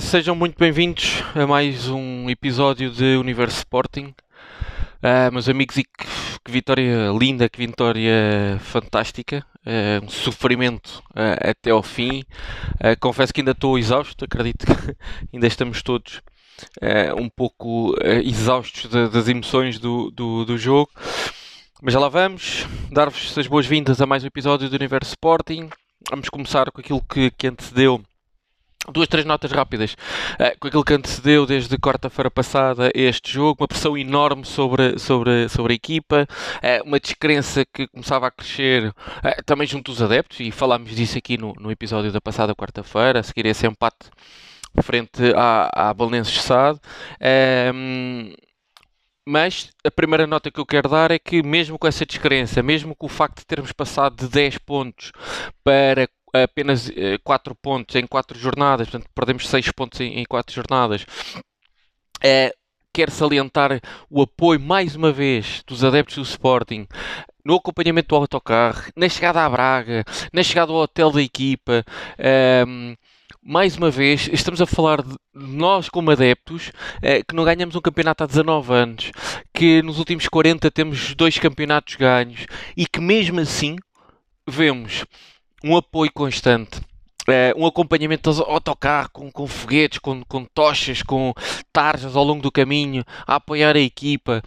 Sejam muito bem-vindos a mais um episódio de Universo Sporting. Uh, meus amigos, e que, que, vitória linda, que vitória fantástica, uh, um sofrimento uh, até ao fim. confesso que ainda estou exausto, acredito que ainda estamos todos um pouco exaustos de, das emoções do, do, do, jogo. Mas já lá vamos, dar-vos as boas-vindas a mais um episódio do Universo Sporting. Vamos começar com aquilo que, que antecedeu Duas, três notas rápidas. Uh, com aquilo que antecedeu desde quarta-feira passada este jogo, uma pressão enorme sobre, sobre, sobre a equipa, uh, uma descrença que começava a crescer uh, também junto dos adeptos, e falámos disso aqui no, no episódio da passada quarta-feira, a seguir esse empate frente à, à Belenenses Sade. Mas a primeira nota que eu quero dar é que, mesmo com essa descrença, mesmo com o facto de termos passado de 10 pontos para apenas 4 uh, pontos em 4 jornadas, portanto perdemos 6 pontos em, em 4 jornadas. Uh, quero salientar o apoio mais uma vez dos adeptos do Sporting no acompanhamento do autocarro, na chegada à Braga, na chegada ao hotel da equipa. Ehm, mais uma vez, estamos a falar de nós como adeptos eh, que não ganhamos um campeonato há 19 anos, que nos últimos 40 temos dois campeonatos ganhos e que mesmo assim vemos um apoio constante. Uh, um acompanhamento de autocarro com, com foguetes, com, com tochas, com tarjas ao longo do caminho, a apoiar a equipa.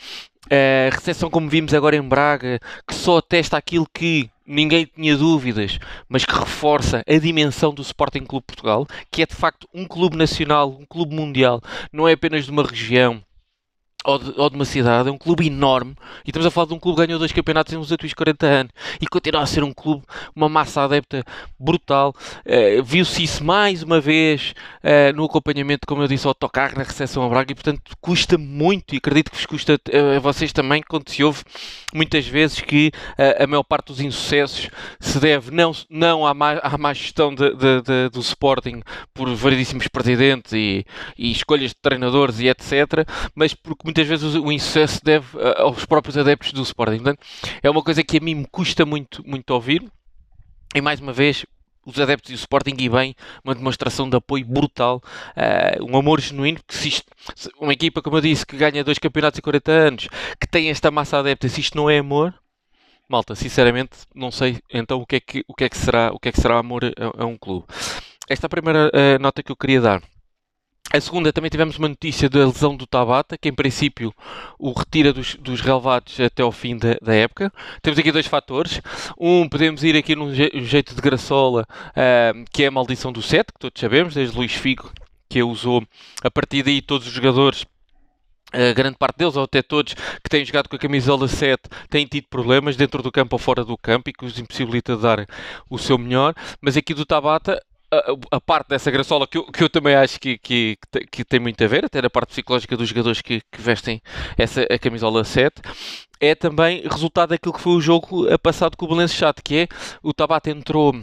Uh, recepção como vimos agora em Braga, que só atesta aquilo que ninguém tinha dúvidas, mas que reforça a dimensão do Sporting Clube Portugal, que é de facto um clube nacional, um clube mundial, não é apenas de uma região, ou de, ou de, uma cidade, é um clube enorme, e estamos a falar de um clube que ganhou dois campeonatos nos últimos 40 anos, e continua a ser um clube, uma massa adepta brutal. Uh, Viu-se isso mais uma vez uh, no acompanhamento, como eu disse, ao autocarro na recepção a Braga, e portanto custa muito, e acredito que vos custa uh, a vocês também, quando se ouve muitas vezes que a maior parte dos insucessos se deve não, não à, má, à má gestão de, de, de, do Sporting por variedíssimos presidentes e, e escolhas de treinadores e etc., mas porque muitas vezes o insucesso deve uh, aos próprios adeptos do Sporting. Portanto, é uma coisa que a mim me custa muito, muito ouvir. E mais uma vez, os adeptos do Sporting e bem, uma demonstração de apoio brutal, uh, um amor genuíno, porque se isto, uma equipa, como eu disse, que ganha dois campeonatos em 40 anos, que tem esta massa adepta, se isto não é amor, malta, sinceramente, não sei então o que é que, o que, é que, será, o que, é que será amor a, a um clube. Esta é a primeira uh, nota que eu queria dar. A segunda, também tivemos uma notícia da lesão do Tabata, que em princípio o retira dos, dos relevados até ao fim da, da, época. Temos aqui dois fatores. Um, podemos ir aqui num je, jeito de graçola, uh, que é a maldição do 7, que todos sabemos, desde Luís Figo, que a usou. A partir daí, todos os jogadores a grande parte deles, ou até todos que têm jogado com a camisola 7, têm tido problemas dentro do campo ou fora do campo e que os impossibilita de dar o seu melhor. Mas aqui do Tabata, a, a, parte dessa graçola que eu, que eu também acho que, que, que, tem muito a ver, até na parte psicológica dos jogadores que, que, vestem essa, a camisola 7, é também resultado daquilo que foi o jogo passado com o Chato, que é o Tabata entrou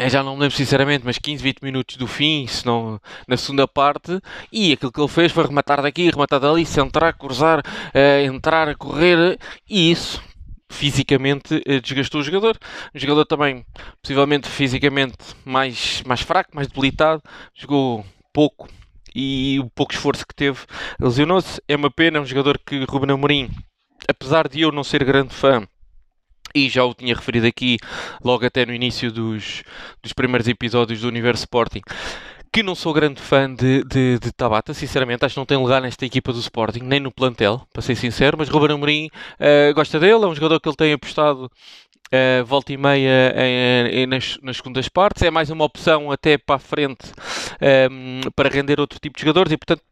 eu já não me lembro sinceramente, mas 15, 20 minutos do fim, se não na segunda parte, e aquilo que ele fez foi rematar daqui, rematar dali, centrar, cruzar, uh, entrar, correr, e isso fisicamente eh, desgastou o jogador. O jogador também, possivelmente fisicamente mais, mais fraco, mais debilitado, jogou pouco e o pouco esforço que teve lesionou-se. É uma pena, é um jogador que Ruben Amorim, apesar de eu não ser grande fã, e já o tinha referido aqui logo até no início dos, dos primeiros episódios do Universo Sporting, que não sou grande fã de, de, de, Tabata, sinceramente, acho que não tem lugar nesta equipa do Sporting, nem no plantel, para ser sincero, mas Ruben Amorim uh, gosta dele, é um jogador que ele tem apostado uh, volta e meia em, em, nas, nas, segundas partes, é mais uma opção até para a frente um, ehm, para render outro tipo de jogadores e, portanto,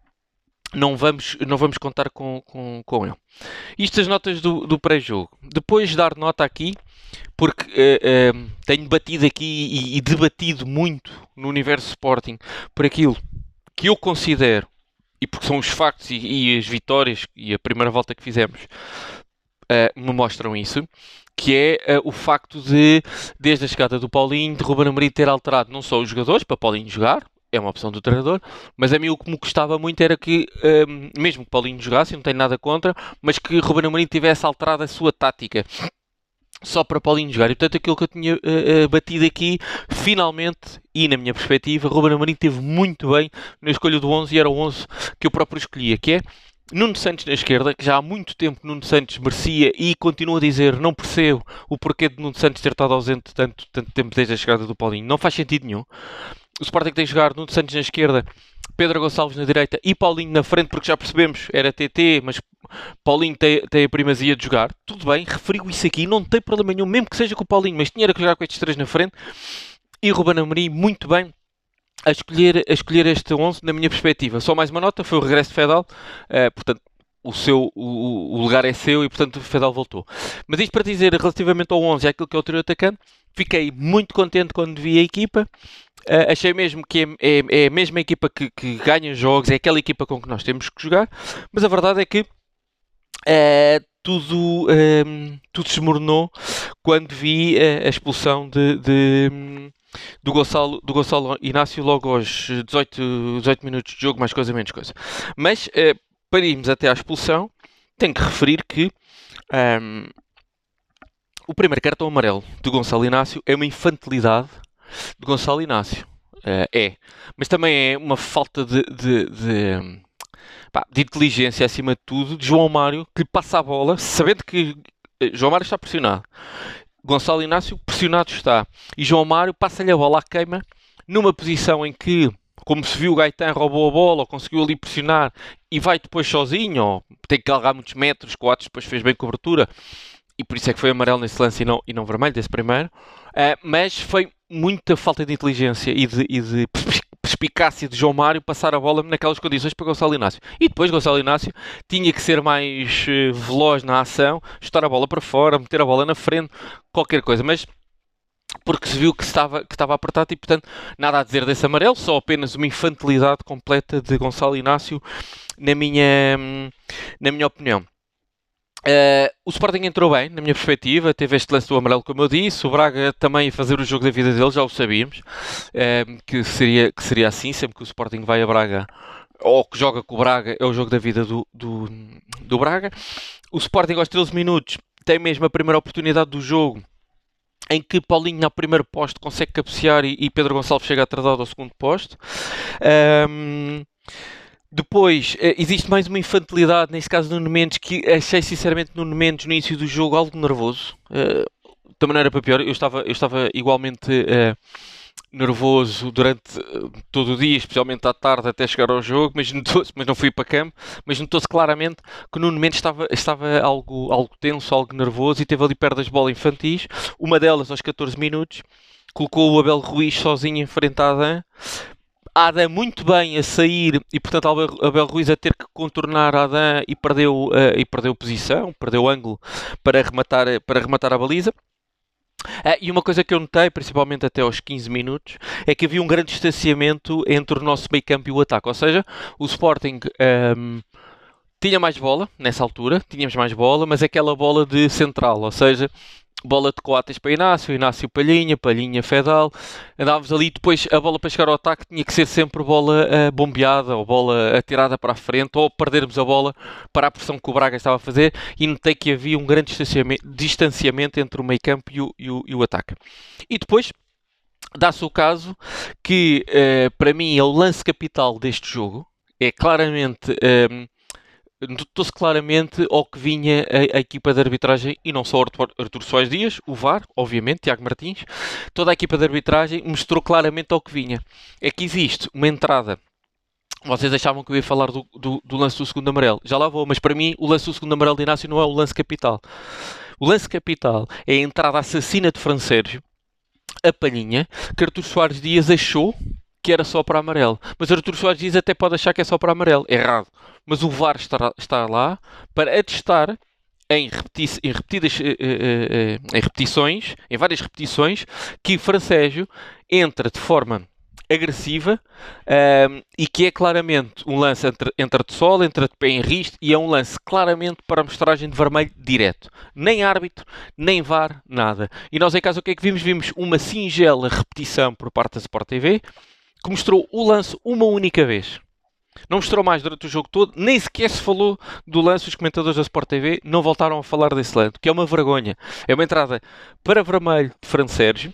não vamos, não vamos contar com, com, com ele. Isto as notas do, do pré-jogo. Depois de dar nota aqui, porque uh, tenho batido aqui e, e, debatido muito no universo Sporting por aquilo que eu considero, e porque são os factos e, e as vitórias e a primeira volta que fizemos uh, me mostram isso, que é o facto de, desde a chegada do Paulinho, de Ruben Amorim ter alterado não só os jogadores para Paulinho jogar, é uma opção do treinador, mas a mim o que me gostava muito era que, mesmo que Paulinho jogasse, não tenho nada contra, mas que Ruben Amorim tivesse alterado a sua tática só para Paulinho jogar. E portanto, aquilo que eu tinha uh, uh, batido aqui, finalmente, e na minha perspectiva, Ruben Amorim teve muito bem na escolha do 11 e era o 11 que eu próprio escolhia, que é Nuno Santos na esquerda, que já há muito tempo Nuno Santos merecia e continuo a dizer, não percebo o porquê de Nuno Santos ter estado ausente tanto, tanto tempo desde a chegada do Paulinho. Não faz sentido nenhum. O Sporting tem que jogar Nuno Santos na esquerda, Pedro Gonçalves na direita e Paulinho na frente, porque já percebemos, era TT, mas Paulinho tem, tem a primazia de jogar. Tudo bem, referiu isso aqui, não tem problema nenhum, mesmo que seja com o Paulinho, mas tinha que jogar com estes três na frente. E Ruben Amorim, muito bem, a escolher, a escolher este 11, na minha perspectiva. Só mais uma nota, foi o regresso de Fedal, uh, portanto, o, seu, o, o, lugar é seu e, portanto, o Fedal voltou. Mas isto para dizer, relativamente ao 11 e àquilo que é o trio atacante, fiquei muito contente quando vi a equipa. Uh, achei mesmo que é, é, é, a mesma equipa que, que, ganha jogos, é aquela equipa com que nós temos que jogar, mas a verdade é que uh, tudo, um, tudo desmoronou quando vi a expulsão de, de do Gonçalo, do Gonçalo Inácio logo aos 18, 18 minutos de jogo, mais coisa, menos coisa. Mas eh, para irmos até à expulsão, tenho que referir que um, o primeiro cartão amarelo do Gonçalo Inácio é uma infantilidade de Gonçalo Inácio. Uh, é. Mas também é uma falta de, de, de, pá, de, inteligência acima de tudo de João Mário que lhe passa a bola, sabendo que eh, João Mário está pressionado. Gonçalo Inácio pressionado está. E João Mário passa-lhe a bola à queima numa posição em que, como se viu, o Gaetan roubou a bola, ou conseguiu ali pressionar e vai depois sozinho, ou tem que carregar muitos metros, Coates depois fez bem cobertura, e por isso é que foi amarelo nesse lance e não, e não vermelho, desse primeiro. Uh, mas foi muita falta de inteligência e de, e de perspicácia de João Mário passar a bola naquelas condições para Gonçalo Inácio. E depois Gonçalo Inácio tinha que ser mais uh, veloz na ação, chutar a bola para fora, meter a bola na frente, qualquer coisa. Mas porque se viu que estava, que estava apertado e, portanto, nada a dizer desse amarelo, só apenas uma infantilidade completa de Gonçalo Inácio, na minha, na minha opinião. Uh, o Sporting entrou bem, na minha perspectiva, teve este lance do amarelo, como eu disse. O Braga também a fazer o jogo da vida dele, já o sabíamos, uh, que, seria, que seria assim, sempre que o Sporting vai a Braga ou que joga com o Braga, é o jogo da vida do, do, do Braga. O Sporting, aos 13 minutos, tem mesmo a primeira oportunidade do jogo em que Paulinho, ao primeiro posto, consegue cabecear e, e Pedro Gonçalves chega atrasado ao segundo posto. Um, depois, eh, existe mais uma infantilidade, neste caso Nuno Mendes, que achei sinceramente Nuno Mendes no início do jogo algo nervoso. Uh, da maneira para pior, eu estava, eu estava igualmente uh, nervoso durante todo o dia, especialmente à tarde até chegar ao jogo, mas, mas não fui para campo, mas notou-se claramente que Nuno Mendes estava, estava algo, algo tenso, algo nervoso e teve ali perdas de bola infantis, uma delas aos 14 minutos, colocou o Abel Ruiz sozinho à Adam, Adam muito bem a sair e portanto Abel, Ruiz a ter que contornar Adam e perdeu, uh, e perdeu posição, perdeu ângulo para rematar, para rematar a baliza. Uh, e uma coisa que eu notei, principalmente até aos 15 minutos, é que havia um grande distanciamento entre o nosso meio campo e o ataque. Ou seja, o Sporting um, ehm, tinha mais bola nessa altura, tínhamos mais bola, mas aquela bola de central, ou seja, bola de Coates para Inácio, Inácio Palhinha, Palhinha Fedal, andávamos ali, depois a bola para chegar ao ataque tinha que ser sempre bola uh, bombeada ou bola atirada para a frente ou perdermos a bola para a pressão que o Braga estava a fazer e notei que havia um grande distanciamento, entre o meio campo e o, e o, e o ataque. E depois dá-se o caso que uh, para mim é o lance capital deste jogo, é claramente... Uh, notou-se claramente ao que vinha a, a, equipa de arbitragem e não só Artur, Artur Soares Dias, o VAR, obviamente, Tiago Martins, toda a equipa de arbitragem mostrou claramente ao que vinha. É que existe uma entrada. Vocês achavam que eu ia falar do, do, do lance do segundo amarelo. Já lá vou, mas para mim o lance do segundo amarelo de Inácio não é o lance capital. O lance capital é a entrada assassina de Fran Sérgio, a palhinha, que Artur Soares Dias achou que era só para amarelo. Mas Artur Soares Dias até pode achar que é só para amarelo. Errado mas o VAR está, está lá para atestar em, repeti em, repetidas, eh, eh, eh, em repetições, em várias repetições, que Francésio entra de forma agressiva um, e que é claramente um lance entre, entre de sol, entre de pé em riste e é um lance claramente para mostragem de vermelho direto. Nem árbitro, nem VAR, nada. E nós em casa o que é que vimos? Vimos uma singela repetição por parte da Sport TV que mostrou o lance uma única vez Não mostrou mais durante o jogo todo, nem sequer se falou do lance. Os comentadores da Sport TV não voltaram a falar desse lance, que é uma vergonha. É uma entrada para vermelho de Fran Sérgio,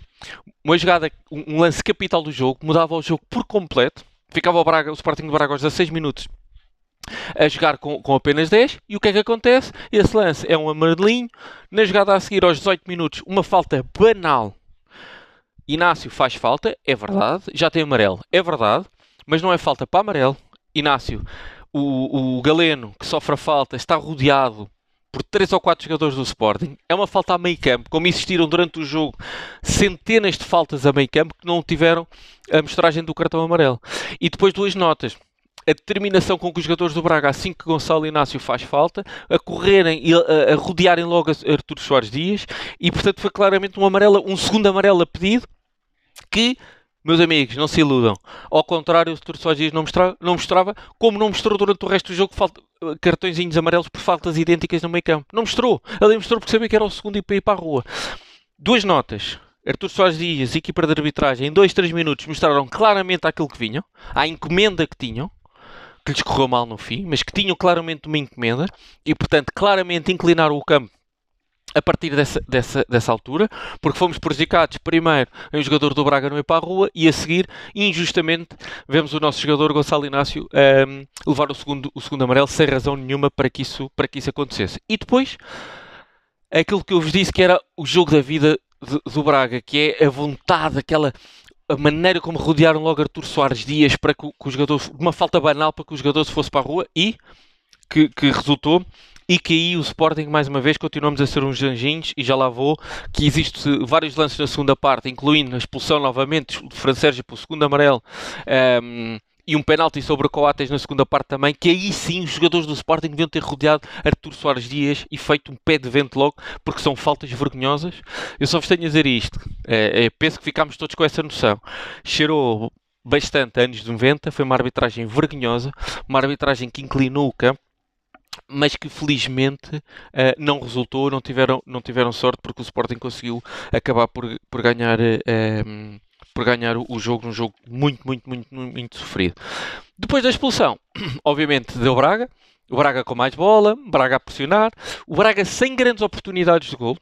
uma jogada, um lance capital do jogo, mudava o jogo por completo. Ficava o, Braga, o Sporting de Braga aos 16 minutos a jogar com, com, apenas 10. E o que é que acontece? Esse lance é um amarelinho. Na jogada a seguir, aos 18 minutos, uma falta banal. Inácio faz falta, é verdade. Já tem amarelo, é verdade. Mas não é falta para amarelo. Inácio, o, o Galeno, que sofre a falta, está rodeado por três ou quatro jogadores do Sporting. É uma falta a meio campo, como existiram durante o jogo centenas de faltas a meio campo que não tiveram a mostragem do cartão amarelo. E depois duas notas a determinação com que os jogadores do Braga, assim que Gonçalo Inácio faz falta, a correrem e a, a rodearem logo Artur Soares Dias, e portanto foi claramente um, amarelo, um segundo amarelo a pedido que meus amigos, não se iludam. Ao contrário, o Artur Soares não mostrava, não mostrava, como não mostrou durante o resto do jogo falta, cartõezinhos amarelos por faltas idênticas no meio campo. Não mostrou. Ali mostrou porque sabia que era o segundo e para ir para a rua. Duas notas. Artur Soares Dias e equipa de arbitragem, em 2, 3 minutos, mostraram claramente aquilo que vinham, a encomenda que tinham que lhes correu mal no fim, mas que tinham claramente uma encomenda e, portanto, claramente inclinaram o campo a partir dessa, dessa, dessa altura, porque fomos prejudicados primeiro em um jogador do Braga não ir para a rua e a seguir, injustamente, vemos o nosso jogador Gonçalo Inácio um, ehm, levar o segundo, o segundo amarelo sem razão nenhuma para que, isso, para que isso acontecesse. E depois, aquilo que eu vos disse que era o jogo da vida do Braga, que é a vontade, aquela a maneira como rodearam logo Artur Soares Dias para que, que o jogador, uma falta banal para que o jogador se fosse para a rua e que, que resultou e que aí o Sporting, mais uma vez, continuamos a ser uns anjinhos e já lá vou, que existe vários lances na segunda parte, incluindo a expulsão novamente de Fran Sérgio pelo segundo amarelo, um, ehm, e um penalti sobre o Coates na segunda parte também, que aí sim os jogadores do Sporting deviam ter rodeado Artur Soares Dias e feito um pé de vento logo, porque são faltas vergonhosas. Eu só vos tenho a dizer isto. É, é, penso que ficámos todos com essa noção. Cheirou bastante anos 90, foi uma arbitragem vergonhosa, uma arbitragem que inclinou o campo, mas que felizmente uh, não resultou, não tiveram, não tiveram sorte porque o Sporting conseguiu acabar por, por ganhar uh, por ganhar o jogo num jogo muito, muito, muito, muito sofrido. Depois da expulsão, obviamente deu Braga, o Braga com mais bola, Braga a pressionar, o Braga sem grandes oportunidades de gol.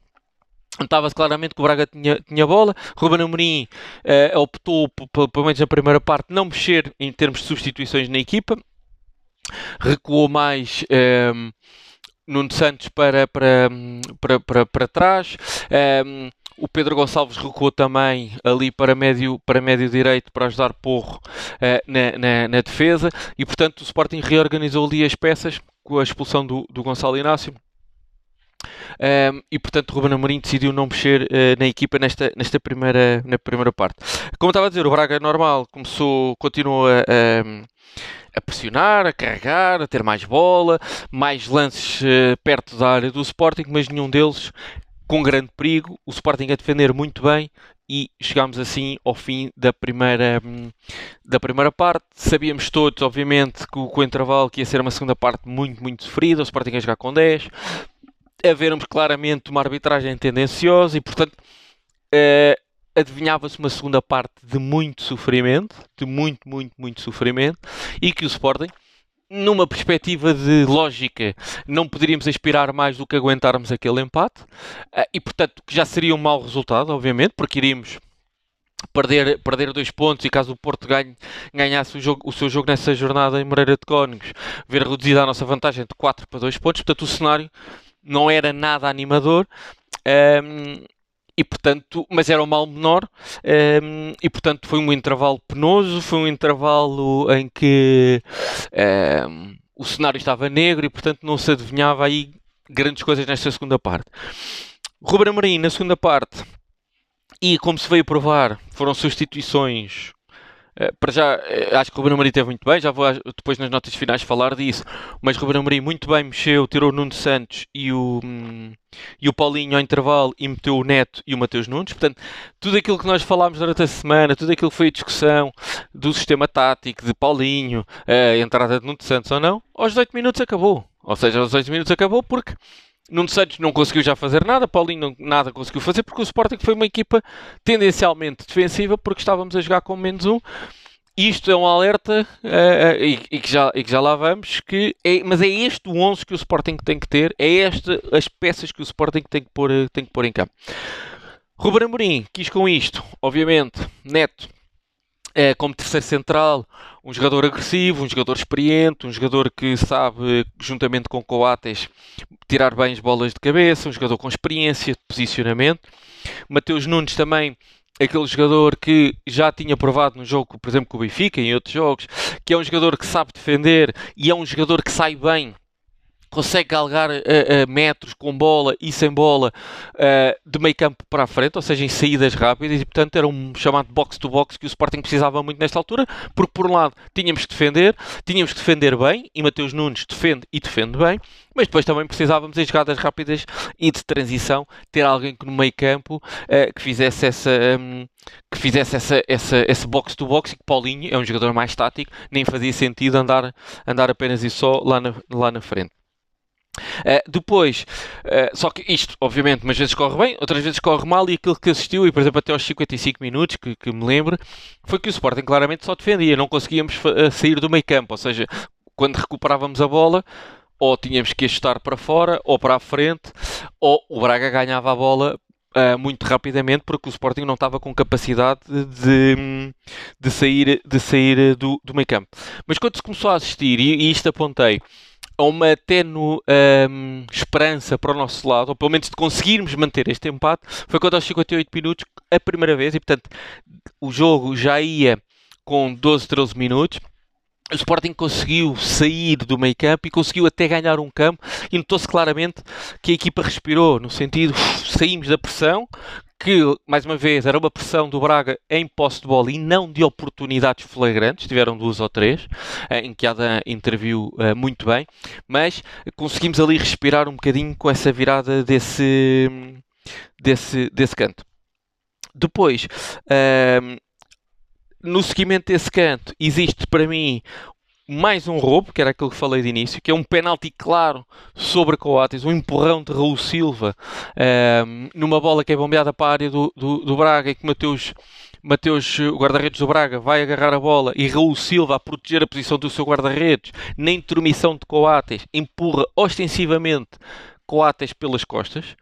Notava-se claramente que o Braga tinha, tinha bola. Ruben Amorim uh, optou, pelo menos na primeira parte, não mexer em termos de substituições na equipa. Recuou mais um, ehm, Nuno Santos para, para, para, para, para trás. Um, ehm, o Pedro Gonçalves recuou também ali para médio, para médio direito para ajudar Porro uh, na, na, na, defesa e, portanto, o Sporting reorganizou ali as peças com a expulsão do, do Gonçalo Inácio. Um, e portanto Ruben Amorim decidiu não mexer uh, na equipa nesta, nesta primeira, na primeira parte. Como estava a dizer, o Braga normal começou, continuou a, pressionar, a carregar, a ter mais bola, mais lances uh, perto da área do Sporting, mas nenhum deles com grande perigo, o Sporting a defender muito bem e chegámos assim ao fim da primeira, da primeira parte. Sabíamos todos, obviamente, que o, que o intervalo que ia ser uma segunda parte muito, muito sofrida, o Sporting a jogar com 10, a vermos claramente uma arbitragem tendenciosa e, portanto, uh, adivinhava-se uma segunda parte de muito sofrimento, de muito, muito, muito sofrimento, e que o Sporting numa perspectiva de lógica, não poderíamos aspirar mais do que aguentarmos aquele empate eh, e, portanto, que já seria um mau resultado, obviamente, porque iríamos perder, perder dois pontos e caso o Porto ganhe, ganhasse o, jogo, o seu jogo nessa jornada em Moreira de Cónigos, ver reduzida a nossa vantagem de 4 para 2 pontos, portanto, o cenário não era nada animador. Um, ehm, e portanto, mas era um mal menor um, ehm, e portanto foi um intervalo penoso, foi um intervalo em que um, ehm, o cenário estava negro e portanto não se adivinhava aí grandes coisas nesta segunda parte. Ruben Amorim na segunda parte e como se veio provar foram substituições para já, eh, acho que o Ruben Amorim teve muito bem, já vou depois nas notas finais falar disso, mas Ruben Amorim muito bem mexeu, tirou o Nuno Santos e o, hum, e o Paulinho ao intervalo e meteu o Neto e o Mateus Nunes, portanto, tudo aquilo que nós falámos durante a semana, tudo aquilo que foi a discussão do sistema tático, de Paulinho, a entrada de Nuno Santos ou não, aos 18 minutos acabou, ou seja, aos 18 minutos acabou porque Nuno Santos não conseguiu já fazer nada, Paulinho não, nada conseguiu fazer, porque o Sporting foi uma equipa tendencialmente defensiva, porque estávamos a jogar com menos um. isto é um alerta uh, e, e, que já, e que já lá vamos, que é, mas é este o 11 que o Sporting tem que ter, é estas as peças que o Sporting tem que pôr, tem que pôr em campo. Ruben Amorim quis com isto, obviamente, Neto, é, como terceiro central, um jogador agressivo, um jogador experiente, um jogador que sabe, juntamente com Coates, tirar bem as bolas de cabeça, um jogador com experiência de posicionamento. Mateus Nunes também, aquele jogador que já tinha provado no jogo, por exemplo, com o Benfica em outros jogos, que é um jogador que sabe defender e é um jogador que sai bem consegue galgar uh, uh, metros com bola e sem bola uh, de meio campo para a frente, ou seja, em saídas rápidas, e portanto era um chamado box-to-box que o Sporting precisava muito nesta altura, porque por um lado tínhamos que defender, tínhamos que defender bem, e Mateus Nunes defende e defende bem, mas depois também precisávamos em jogadas rápidas e de transição ter alguém que no meio campo que fizesse essa um, que fizesse essa, essa, esse box-to-box e que Paulinho é um jogador mais tático, nem fazia sentido andar, andar apenas e só lá na, lá na frente. Uh, depois, uh, só que isto, obviamente, umas vezes corre bem, outras vezes corre mal, e aquilo que assistiu, e por exemplo, até aos 55 minutos, que, que me lembro, foi que o Sporting claramente só defendia, não conseguíamos uh, sair do meio campo, ou seja, quando recuperávamos a bola, ou tínhamos que ajustar para fora, ou para a frente, ou o Braga ganhava a bola Uh, muito rapidamente porque o Sporting não estava com capacidade de, de sair, de sair do, do meio campo. Mas quando se começou a assistir, e, e isto apontei, a uma tenue um, esperança para o nosso lado, ou pelo menos de conseguirmos manter este empate, foi quando aos 58 minutos, a primeira vez, e portanto o jogo já ia com 12, 13 minutos. O Sporting conseguiu sair do meio campo e conseguiu até ganhar um campo e notou-se claramente que a equipa respirou, no sentido, saímos da pressão, que, mais uma vez, era uma pressão do Braga em posse de bola e não de oportunidades flagrantes, tiveram duas ou três, eh, em que Adam interviu uh, muito bem, mas conseguimos ali respirar um bocadinho com essa virada desse, desse, desse canto. Depois, uh, no seguimento desse canto, existe para mim mais um roubo, que era aquilo que falei de início, que é um penalti claro sobre Coates, um empurrão de Raul Silva um, ehm, numa bola que é bombeada para a área do, do, do Braga e que Mateus, Mateus, o guarda-redes do Braga, vai agarrar a bola e Raul Silva, a proteger a posição do seu guarda-redes, na intermissão de Coates, empurra ostensivamente Coates pelas costas.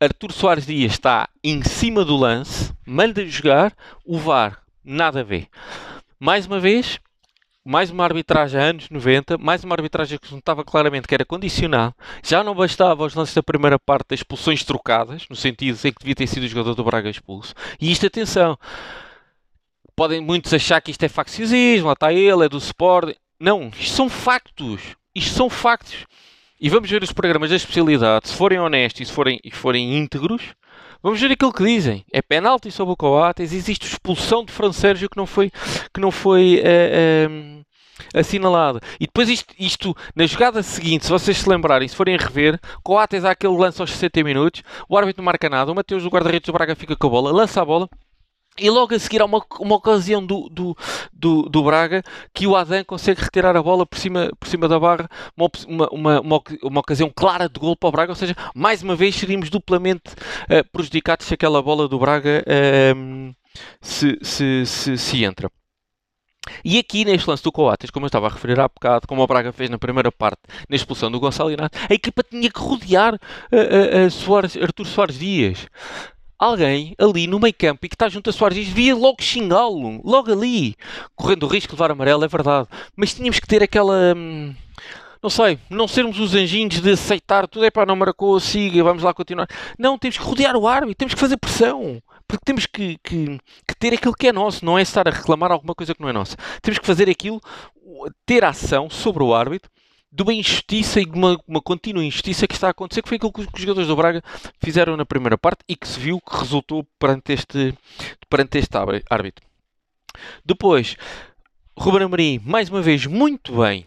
Artur Soares Dias está em cima do lance, manda jogar, o VAR, nada a ver. Mais uma vez, mais uma arbitragem anos 90, mais uma arbitragem que notava claramente que era condicional. Já não bastava os lances da primeira parte das expulsões trocadas, no sentido em que devia ter sido o jogador do Braga expulso. E isto, atenção, podem muitos achar que isto é facciosismo, lá está ele, é do Sport. Não, isto são factos. Isto são factos. E vamos ver os programas da especialidade, se forem honestos e se forem, e forem íntegros, Vamos ver aquilo que dizem. É penalti sobre o Coates. Existe expulsão de Fran Sérgio que não foi, que não foi uh, uh, assinalado. E depois isto, isto, na jogada seguinte, se vocês se lembrarem, se forem rever, Coates há aquele lance aos 60 minutos, o árbitro não marca nada, o Mateus do guarda-redes do Braga fica com a bola, lança a bola, e logo a seguir há uma, uma ocasião do, do, do, do, Braga que o Adam consegue retirar a bola por cima, por cima da barra, uma, uma, uma, uma ocasião clara de gol para o Braga, ou seja, mais uma vez seríamos duplamente uh, prejudicados se aquela bola do Braga uh, se, se, se, se entra. E aqui neste lance do Coates, como eu estava a referir há bocado, como o Braga fez na primeira parte, na expulsão do Gonçalo Inácio, a equipa tinha que rodear uh, uh, Soares, Artur Soares Dias alguém ali no meio campo e que está junto a Soares Dias devia logo xingá-lo, logo ali, correndo o risco de levar amarelo, é verdade. Mas tínhamos que ter aquela. Hum, não sei, não sermos os anjinhos de aceitar tudo, é para não marcou, siga, vamos lá continuar. Não, temos que rodear o árbitro, temos que fazer pressão. Porque temos que, que, que, ter aquilo que é nosso, não é estar a reclamar alguma coisa que não é nossa. Temos que fazer aquilo, ter ação sobre o árbitro de uma injustiça e de uma, uma contínua injustiça que está a acontecer, que foi aquilo que os, jogadores do Braga fizeram na primeira parte e que se viu que resultou perante este, perante este árbitro. Depois, Ruben Amorim, mais uma vez, muito bem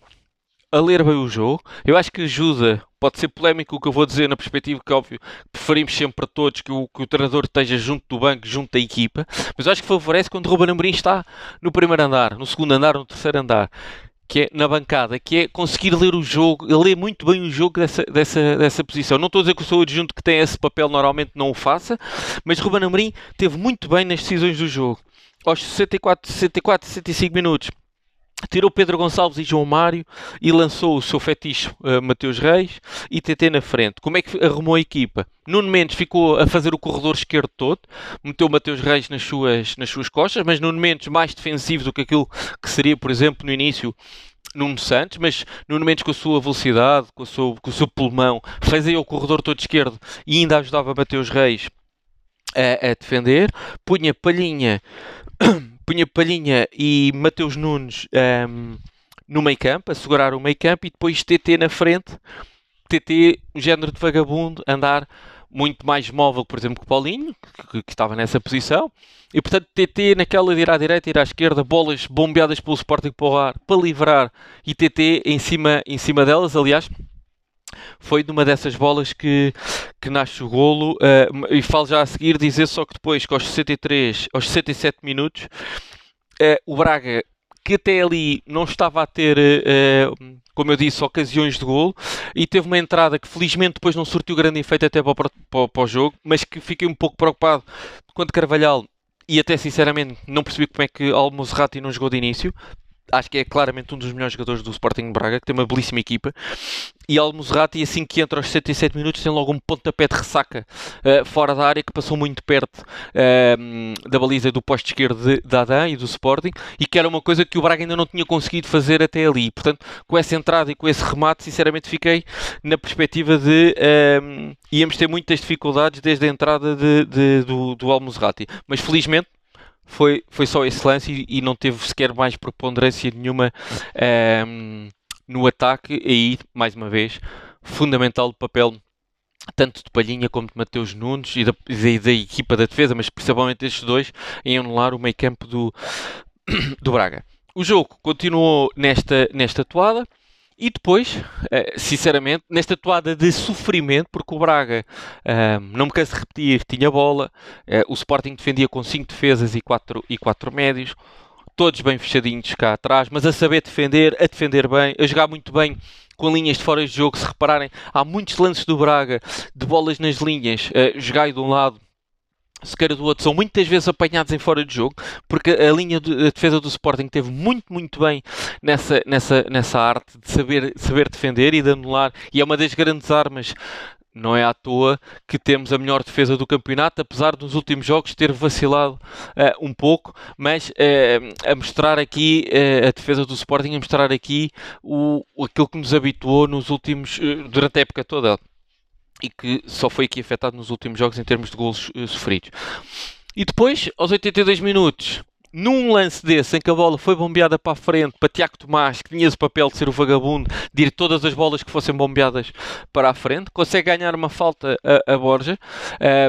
a ler bem o jogo. Eu acho que ajuda, pode ser polémico o que eu vou dizer na perspectiva que, óbvio, preferimos sempre a todos que o, que o treinador esteja junto do banco, junto da equipa, mas eu acho que favorece quando o Ruben Amorim está no primeiro andar, no segundo andar, no terceiro andar que é na bancada, que é conseguir ler o jogo, lê muito bem o jogo dessa, dessa, dessa posição. Não estou a dizer que o seu adjunto que tem esse papel normalmente não o faça, mas Ruben Amorim teve muito bem nas decisões do jogo. aos 64, 64, 65 minutos, tirou Pedro Gonçalves e João Mário e lançou o seu fetiche uh, Mateus Reis e TT na frente. Como é que arrumou a equipa? Nuno Mendes ficou a fazer o corredor esquerdo todo, meteu Mateus Reis nas suas, nas suas costas, mas Nuno Mendes mais defensivo do que aquilo que seria, por exemplo, no início Nuno Santos, mas Nuno Mendes com a sua velocidade, com, com o seu pulmão, fazia o corredor todo esquerdo e ainda ajudava Mateus Reis a, a defender. Punha Palhinha punha Palhinha e Mateus Nunes um, ehm, no meio campo, a segurar o meio campo e depois TT na frente. TT, um género de vagabundo, andar muito mais móvel, por exemplo, que o Paulinho, que, que, estava nessa posição. E portanto, TT naquela de ir à direita, ir à esquerda, bolas bombeadas pelo Sporting para o ar, para livrar, e TT em cima, em cima delas. Aliás, foi numa dessas bolas que, que nasce o golo. Uh, e falo já a seguir dizer só que depois, que aos 63, aos 67 minutos, uh, o Braga, que até ali não estava a ter, uh, como eu disse, ocasiões de golo, e teve uma entrada que felizmente depois não surtiu grande efeito até para o, para, para o jogo, mas que fiquei um pouco preocupado quando Carvalhal e até sinceramente não percebi como é que Almozerati não jogou de início acho que é claramente um dos melhores jogadores do Sporting Braga, que tem uma belíssima equipa. E Almozerati, assim que entra aos 77 minutos, tem logo um pontapé de ressaca uh, fora da área que passou muito perto uh, da baliza do posto esquerdo de, de Adam e do Sporting, e que era uma coisa que o Braga ainda não tinha conseguido fazer até ali. Portanto, com essa entrada e com esse remate, sinceramente fiquei na perspectiva de uh, íamos ter muitas dificuldades desde a entrada de, de, do, do Almozerati. Mas felizmente foi, foi só esse lance e, e não teve sequer mais preponderância nenhuma um, ehm, no ataque. E aí, mais uma vez, fundamental o papel tanto de Palhinha como de Mateus Nunes e da, da, da, equipa da defesa, mas principalmente estes dois, em anular o meio campo do, do Braga. O jogo continuou nesta, nesta toada. E depois, eh, sinceramente, nesta toada de sofrimento, porque o Braga, ehm, não me canso de repetir, tinha bola, eh, o Sporting defendia com 5 defesas e 4 e quatro médios, todos bem fechadinhos cá atrás, mas a saber defender, a defender bem, a jogar muito bem com linhas de fora de jogo. Se repararem, há muitos lances do Braga de bolas nas linhas, uh, jogai de um lado, Sequeira do outro são muitas vezes apanhados em fora de jogo, porque a linha de a defesa do Sporting teve muito, muito bem nessa, nessa, nessa arte de saber, saber defender e de anular, e é uma das grandes armas. Não é à toa que temos a melhor defesa do campeonato, apesar dos últimos jogos ter vacilado uh, um pouco, mas uh, a mostrar aqui uh, a defesa do Sporting, a mostrar aqui o, aquilo que nos habituou nos últimos, durante a época toda e que só foi aqui afetado nos últimos jogos em termos de golos uh, sofridos. E depois, aos 82 minutos, num lance desse em que a bola foi bombeada para a frente para Tiago Tomás, que tinha esse papel de ser o vagabundo, de ir todas as bolas que fossem bombeadas para a frente, consegue ganhar uma falta a, a Borja.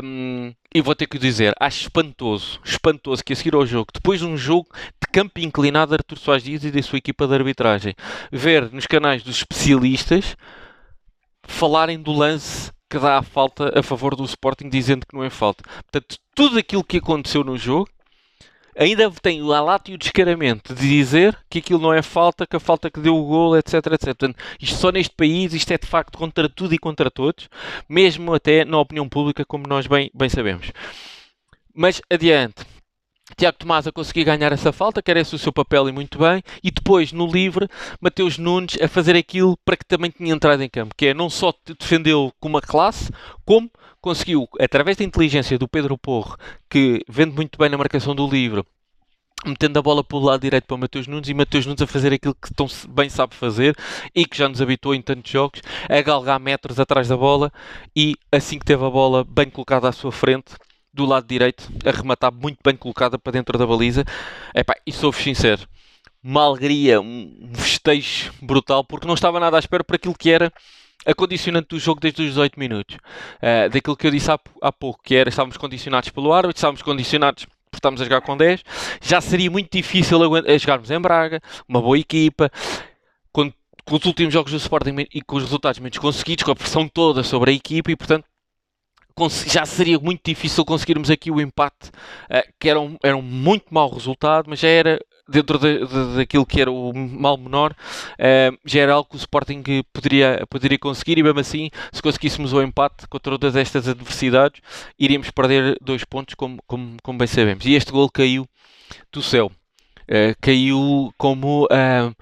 Um, e vou ter que dizer, acho espantoso, espantoso que a seguir ao jogo, depois de um jogo de campo inclinado Artur Soares Dias e da sua equipa de arbitragem, ver nos canais dos especialistas falarem do lance que dá a falta a favor do Sporting, dizendo que não é falta. Portanto, tudo aquilo que aconteceu no jogo ainda tem o alato e o descaramento de dizer que aquilo não é falta, que a falta que deu o gol, etc, etc. Portanto, isto só neste país, isto é de facto contra tudo e contra todos, mesmo até na opinião pública, como nós bem, bem sabemos. Mas adiante. Tiago Tomás a conseguir ganhar essa falta, que era esse o seu papel e muito bem, e depois no livre, Mateus Nunes a fazer aquilo para que também tinha entrado em campo, que é não só defendeu com uma classe, como conseguiu, através da inteligência do Pedro Porro, que vende muito bem na marcação do livre, metendo a bola pelo lado direito para o Mateus Nunes e Mateus Nunes a fazer aquilo que tão bem sabe fazer e que já nos habituou em tantos jogos, a galgar metros atrás da bola e assim que teve a bola bem colocada à sua frente, do lado direito, a rematar muito bem colocada para dentro da baliza. Epá, e sou-vos sincero, uma alegria, um festejo brutal, porque não estava nada à espera para aquilo que era a condicionante do jogo desde os 18 minutos. Uh, daquilo que eu disse há, há pouco, que era estávamos condicionados pelo árbitro, estávamos condicionados por estarmos a jogar com 10, já seria muito difícil a jogarmos em Braga, uma boa equipa, com, com os últimos jogos do Sporting e com os resultados menos conseguidos, com a pressão toda sobre a equipa e, portanto, já seria muito difícil conseguirmos aqui o empate, uh, que era um, era um muito mau resultado, mas já era dentro de, de, daquilo que era o mal menor, uh, já era algo que o Sporting poderia, poderia conseguir e mesmo assim, se conseguíssemos o empate contra todas estas adversidades, iríamos perder dois pontos, como, como, como bem sabemos. E este gol caiu do céu. Uh, caiu como uh,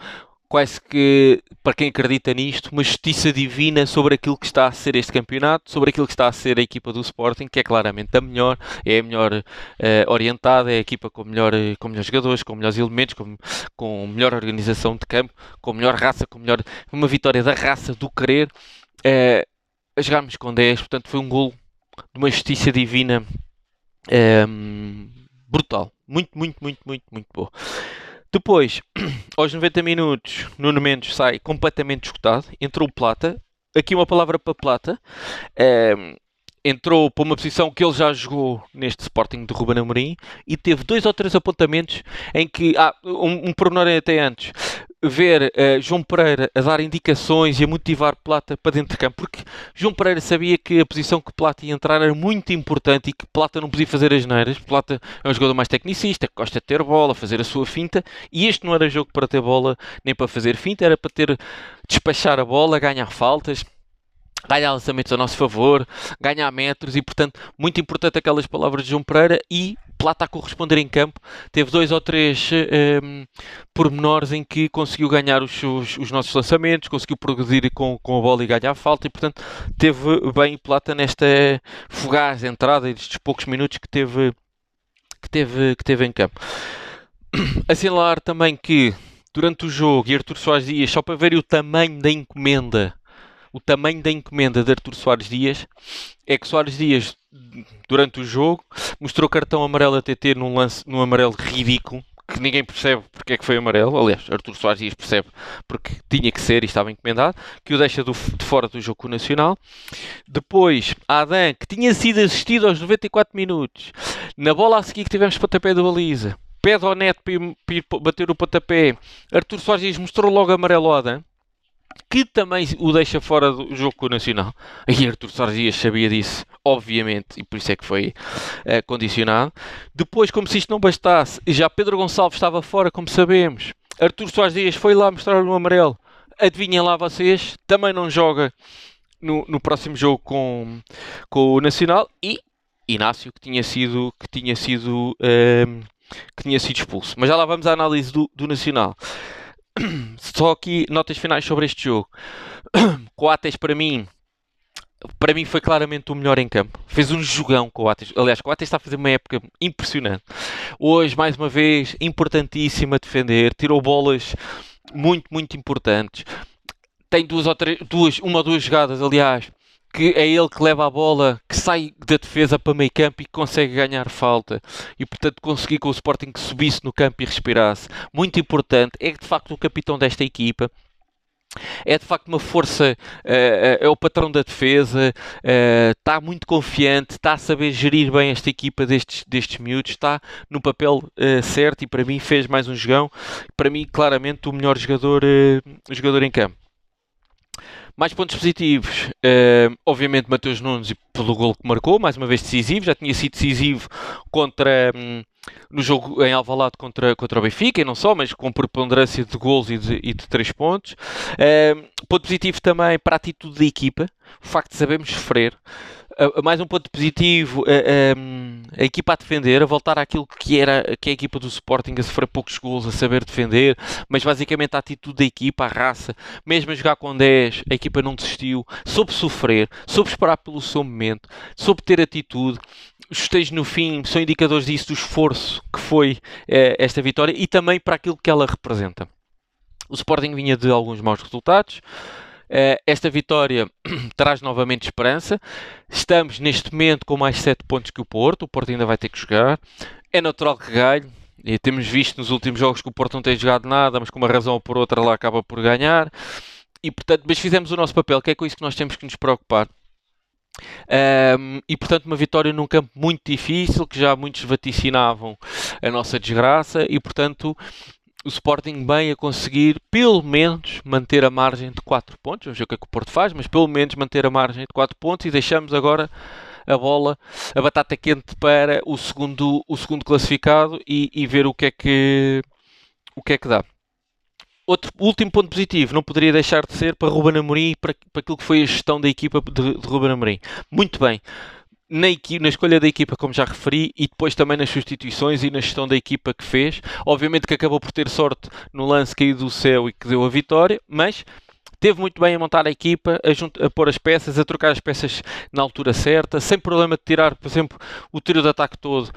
quase que, para quem acredita nisto, uma justiça divina sobre aquilo que está a ser este campeonato, sobre aquilo que está a ser a equipa do Sporting, que é claramente a melhor, é a melhor uh, orientada, é a equipa com, melhor, com melhores jogadores, com melhores elementos, com, com melhor organização de campo, com melhor raça, com melhor. Uma vitória da raça, do querer. Uh, a jogarmos com 10, portanto foi um gol de uma justiça divina um, brutal. Muito, muito, muito, muito, muito boa. Depois, aos 90 minutos, Nuno Mendes sai completamente escutado. Entrou Plata. Aqui uma palavra para Plata. Um, entrou para uma posição que ele já jogou neste Sporting de Ruben Amorim e teve dois ou três apontamentos em que, ah, um, um pormenor até antes, ver uh, João Pereira a dar indicações e a motivar Plata para dentro de campo, porque João Pereira sabia que a posição que Plata ia entrar era muito importante e que Plata não podia fazer as neiras. Plata é um jogador mais tecnicista, que gosta de ter bola, fazer a sua finta, e este não era jogo para ter bola nem para fazer finta, era para ter despachar a bola, ganhar faltas ganhar lançamentos a nosso favor, ganhar metros e, portanto, muito importante aquelas palavras de João Pereira e Plata a corresponder em campo. Teve dois ou três um, ehm, pormenores em que conseguiu ganhar os, os, os, nossos lançamentos, conseguiu progredir com, com a bola e ganhar a falta e, portanto, teve bem Plata nesta fugaz entrada e destes poucos minutos que teve, que teve, que teve em campo. Assinalar também que durante o jogo, e Artur Soares Dias, só para ver o tamanho da encomenda o tamanho da encomenda de Artur Soares Dias é que Soares Dias, durante o jogo, mostrou cartão amarelo a TT num lance, num amarelo ridículo, que ninguém percebe porque é que foi amarelo. Aliás, Artur Soares Dias percebe porque tinha que ser e estava encomendado, que o deixa do, de fora do jogo nacional. Depois, Adam, que tinha sido assistido aos 94 minutos, na bola a seguir que tivemos pontapé da baliza, pede ao neto para ir, para ir bater o pontapé. Artur Soares Dias mostrou logo amarelo ao Adam que também o deixa fora do jogo com o Nacional. E Artur Sardias sabia disso, obviamente, e por isso é que foi uh, condicionado. Depois, como se isto não bastasse, já Pedro Gonçalves estava fora, como sabemos. Artur Soares Dias foi lá mostrar-lhe o amarelo. Adivinhem lá vocês, também não joga no, no próximo jogo com, com o Nacional. E Inácio, que tinha sido, que tinha sido, uh, que tinha sido expulso. Mas já lá vamos à análise do, do Nacional. Só aqui notas finais sobre este jogo. Coates para mim para mim foi claramente o melhor em campo. Fez um jogão com o Ates. Aliás, o Ates está a fazer uma época impressionante. Hoje, mais uma vez, importantíssimo a defender. Tirou bolas muito, muito importantes. Tem duas ou três, duas, uma ou duas jogadas, aliás, que é ele que leva a bola, que sai da defesa para meio campo e consegue ganhar falta. E portanto conseguir que o Sporting subisse no campo e respirasse. Muito importante. É de facto o capitão desta equipa. É de facto uma força, uh, é o patrão da defesa, uh, está muito confiante, está a saber gerir bem esta equipa destes, destes miúdos, está no papel certo e para mim fez mais um jogão. Para mim, claramente, o melhor jogador, jogador em campo. Mais pontos positivos, uh, obviamente Mateus Nunes pelo gol que marcou, mais uma vez decisivo, já tinha sido decisivo contra um, no jogo em Alvalade contra, contra o Benfica, e não só, mas com preponderância de gols e de, e de três pontos. Uh, ponto positivo também para a atitude da equipa, o facto de sabermos sofrer, mais um ponto positivo, a equipa a defender, a voltar àquilo que era que é a equipa do Sporting, a sofrer poucos gols, a saber defender, mas basicamente a atitude da equipa, a raça, mesmo a jogar com 10, a equipa não desistiu, soube sofrer, soube esperar pelo seu momento, soube ter atitude. Os festejos no fim são indicadores disso, do esforço que foi esta vitória e também para aquilo que ela representa. O Sporting vinha de alguns maus resultados, esta vitória traz novamente esperança. Estamos neste momento com mais 7 pontos que o Porto. O Porto ainda vai ter que jogar. É natural que ganhe. E temos visto nos últimos jogos que o Porto não tem jogado nada, mas com uma razão ou por outra lá acaba por ganhar. E portanto, mas fizemos o nosso papel, que é com isso que nós temos que nos preocupar. Um, e portanto, uma vitória num campo muito difícil, que já muitos vaticinavam a nossa desgraça, e portanto, o Sporting bem a conseguir pelo menos manter a margem de 4 pontos. Vamos ver o que é que o Porto faz, mas pelo menos manter a margem de 4 pontos e deixamos agora a bola, a batata quente para o segundo, o segundo classificado e, e ver o que é que o que é que dá. Outro último ponto positivo, não poderia deixar de ser para Ruben Amorim e para, para aquilo que foi a gestão da equipa de, de Ruben Amorim. Muito bem. Na, na, escolha da equipa, como já referi, e depois também nas substituições e na gestão da equipa que fez. Obviamente que acabou por ter sorte no lance caído do céu e que deu a vitória, mas teve muito bem a montar a equipa, a, a pôr as peças, a trocar as peças na altura certa, sem problema de tirar, por exemplo, o tiro de ataque todo,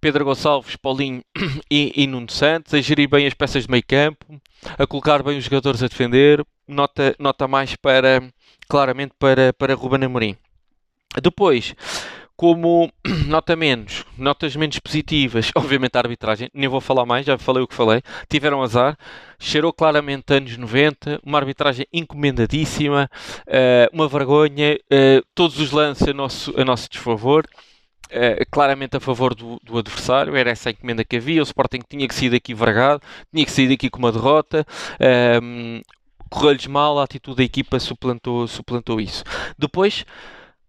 Pedro Gonçalves, Paulinho e, e Nuno Santos, a gerir bem as peças de meio campo, a colocar bem os jogadores a defender, nota, nota mais para, claramente, para, para Ruben Amorim. Depois, como nota menos, notas menos positivas, obviamente a arbitragem, nem vou falar mais, já falei o que falei, tiveram azar, cheirou claramente anos 90, uma arbitragem encomendadíssima, uh, uma vergonha, uh, todos os lances a nosso, a nosso desfavor, uh, claramente a favor do, do, adversário, era essa a encomenda que havia, o Sporting tinha que sair daqui vergado, tinha que sair daqui com uma derrota, correu-lhes mal, a atitude da equipa suplantou, suplantou isso. Depois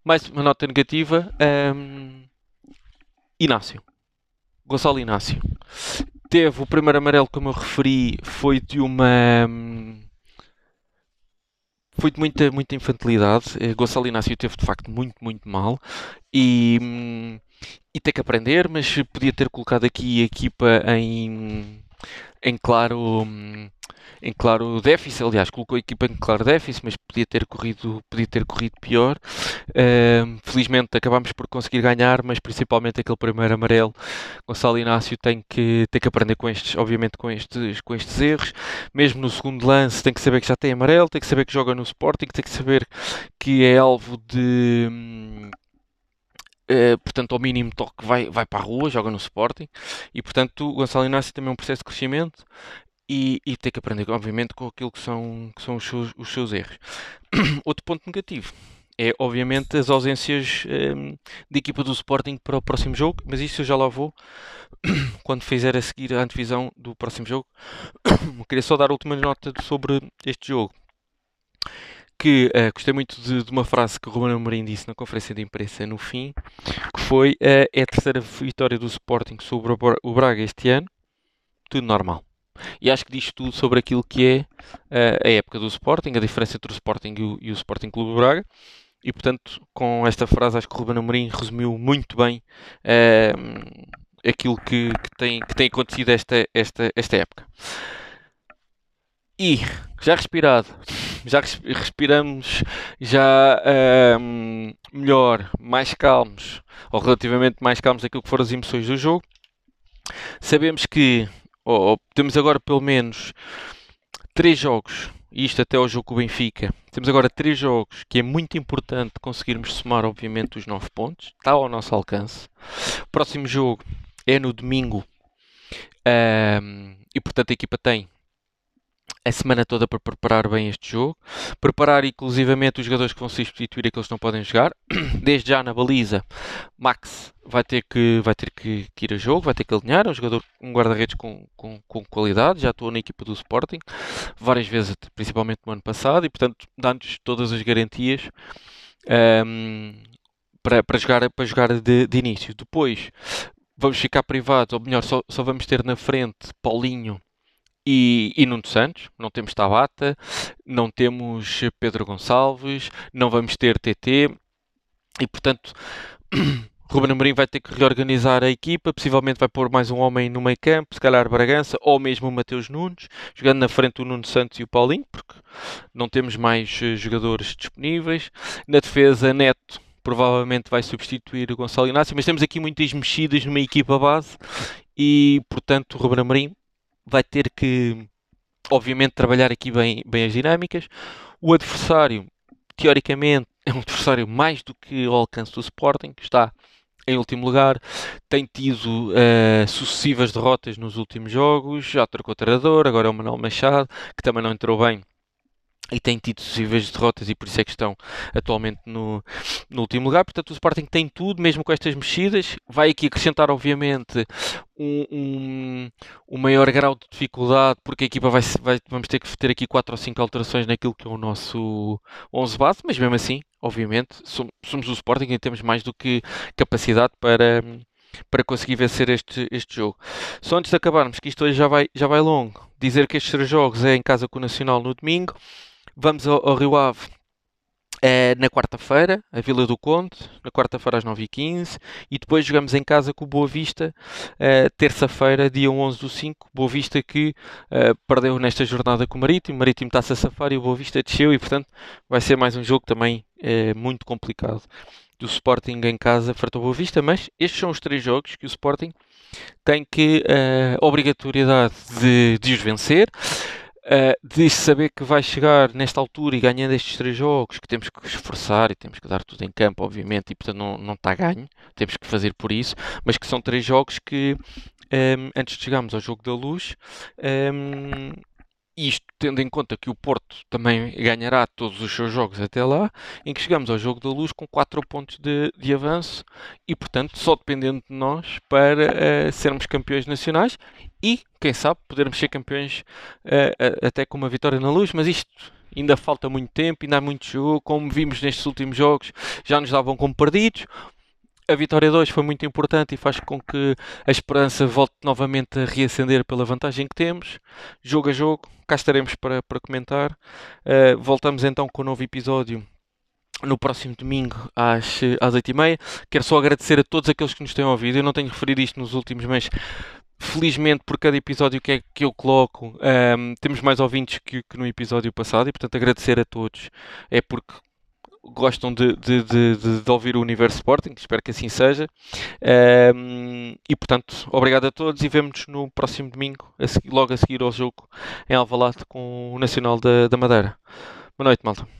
mais uma nota negativa. Um, Inácio. Gonçalo Inácio. Teve o primeiro amarelo, como eu referi, foi de uma. Foi de muita, muita infantilidade. Eh, Gonçalo Inácio teve de facto muito, muito mal. E, e tem que aprender, mas podia ter colocado aqui a equipa em, em claro em claro déficit, aliás, colocou a equipa em claro déficit, mas podia ter corrido, podia ter corrido pior. Uh, felizmente acabámos por conseguir ganhar, mas principalmente aquele primeiro amarelo, Gonçalo Inácio tem que, tem que aprender com estes, obviamente com estes, com estes erros. Mesmo no segundo lance tem que saber que já tem amarelo, tem que saber que joga no Sporting, tem que saber que é alvo de... Uh, portanto, ao mínimo toque vai, vai para a rua, joga no Sporting e, portanto, o Gonçalo Inácio também é um processo de crescimento e, e ter que aprender, obviamente, com aquilo que são, que são os, seus, os seus erros. Outro ponto negativo é, obviamente, as ausências um, de equipa do Sporting para o próximo jogo, mas isso eu já lá vou quando fizer a seguir a antevisão do próximo jogo. Queria só dar a última nota sobre este jogo. Que uh, gostei muito de, de, uma frase que o Ruben Amorim disse na conferência de imprensa no fim, que foi uh, é a terceira vitória do Sporting sobre o Braga este ano, tudo normal. E acho que diz tudo sobre aquilo que é uh, a época do Sporting, a diferença entre o Sporting e o, e o Sporting Clube Braga. E portanto, com esta frase, acho que o Ruben Amorim resumiu muito bem aquilo que, que, tem, que tem acontecido esta, esta, esta época. E já respirado, já respiramos já uh, melhor, mais calmos, ou relativamente mais calmos daquilo que foram as emoções do jogo. Sabemos que ou, temos agora pelo menos três jogos, isto até ao jogo com o Benfica. Temos agora três jogos que é muito importante conseguirmos somar, obviamente, os nove pontos. Está ao nosso alcance. O próximo jogo é no domingo. Um, e portanto a equipa tem a semana toda para preparar bem este jogo, preparar inclusivamente os jogadores que vão substituir aqueles que não podem jogar. Desde já na baliza, Max vai ter que, vai ter que, que ir a jogo, vai ter que alinhar, é um jogador, um guarda-redes com, com, com, qualidade, já atuou na equipa do Sporting várias vezes, principalmente no ano passado, e portanto dá-nos todas as garantias um, para, para jogar, para jogar de, de início. Depois vamos ficar privados, ou melhor, só, só vamos ter na frente Paulinho e, e Nuno Santos, não temos Tabata, não temos Pedro Gonçalves, não vamos ter TT e portanto Ruben Amorim vai ter que reorganizar a equipa, possivelmente vai pôr mais um homem no meio campo, se calhar Bragança ou mesmo o Mateus Nunes, jogando na frente o Nuno Santos e o Paulinho, porque não temos mais eh, jogadores disponíveis. Na defesa, Neto provavelmente vai substituir o Gonçalo Inácio, mas temos aqui muitas mexidas numa equipa base e, portanto, o Ruben Amorim vai ter que, obviamente, trabalhar aqui bem, bem as dinâmicas. O adversário, teoricamente, é um adversário mais do que ao alcance do Sporting, que está em último lugar, tem tido uh, sucessivas derrotas nos últimos jogos, já trocou treinador, agora é o Manuel Machado, que também não entrou bem e tem tido sucessivas derrotas e por isso é que estão atualmente no, no último lugar. Portanto, o Sporting tem tudo, mesmo com estas mexidas. Vai aqui acrescentar, obviamente, um, um, um maior grau de dificuldade, porque a equipa vai, vai, vamos ter que ter aqui 4 ou 5 alterações naquilo que é o nosso 11 base, mas mesmo assim, obviamente, somos, somos o Sporting e temos mais do que capacidade para para conseguir vencer este, este jogo. Só antes de acabarmos, que isto hoje já vai, já vai longo, dizer que estes três jogos é em casa com o Nacional no domingo, Vamos ao, ao Rio Ave. Uh, na quarta-feira, a Vila do Conde, na quarta-feira às 9h15, e depois jogamos em casa com o Boa Vista, uh, terça-feira, dia 11 do 5, Boa Vista que uh, perdeu nesta jornada com o Marítimo, o Marítimo está-se a safar e o Boa Vista desceu, e portanto vai ser mais um jogo também muito complicado. Do Sporting em casa frente ao Boa Vista, mas estes são os três jogos que o Sporting tem que a obrigatoriedade de, de os vencer. Uh, de saber que vai chegar nesta altura e ganhando estes três jogos, que temos que esforçar e temos que dar tudo em campo, obviamente, e portanto não, está ganho, temos que fazer por isso, mas que são três jogos que, um, ehm, antes de chegarmos ao jogo da luz, um, ehm, isto tendo em conta que o Porto também ganhará todos os seus jogos até lá, em que chegamos ao jogo da luz com 4 pontos de, de, avanço e, portanto, só dependendo de nós para uh, sermos campeões nacionais e, quem sabe, podermos ser campeões uh, até com uma vitória na luz, mas isto ainda falta muito tempo, ainda há muito jogo, como vimos nestes últimos jogos, já nos davam como perdidos a vitória 2 foi muito importante e faz com que a esperança volte novamente a reacender pela vantagem que temos. Jogo a jogo, cá estaremos para, para comentar. Uh, voltamos então com um novo episódio no próximo domingo às, às 8h30. Quero só agradecer a todos aqueles que nos têm ouvido. Eu não tenho referido isto nos últimos meses. Felizmente, por cada episódio que, é, que eu coloco, um, temos mais ouvintes que, que no episódio passado e, portanto, agradecer a todos. É porque gostam de, de, de, de, ouvir o Universo Sporting, espero que assim seja. Um, e portanto, obrigado a todos e vemos-nos no próximo domingo, a seguir, logo a seguir ao jogo em Alvalade com o Nacional da, da Madeira. Boa noite, malta.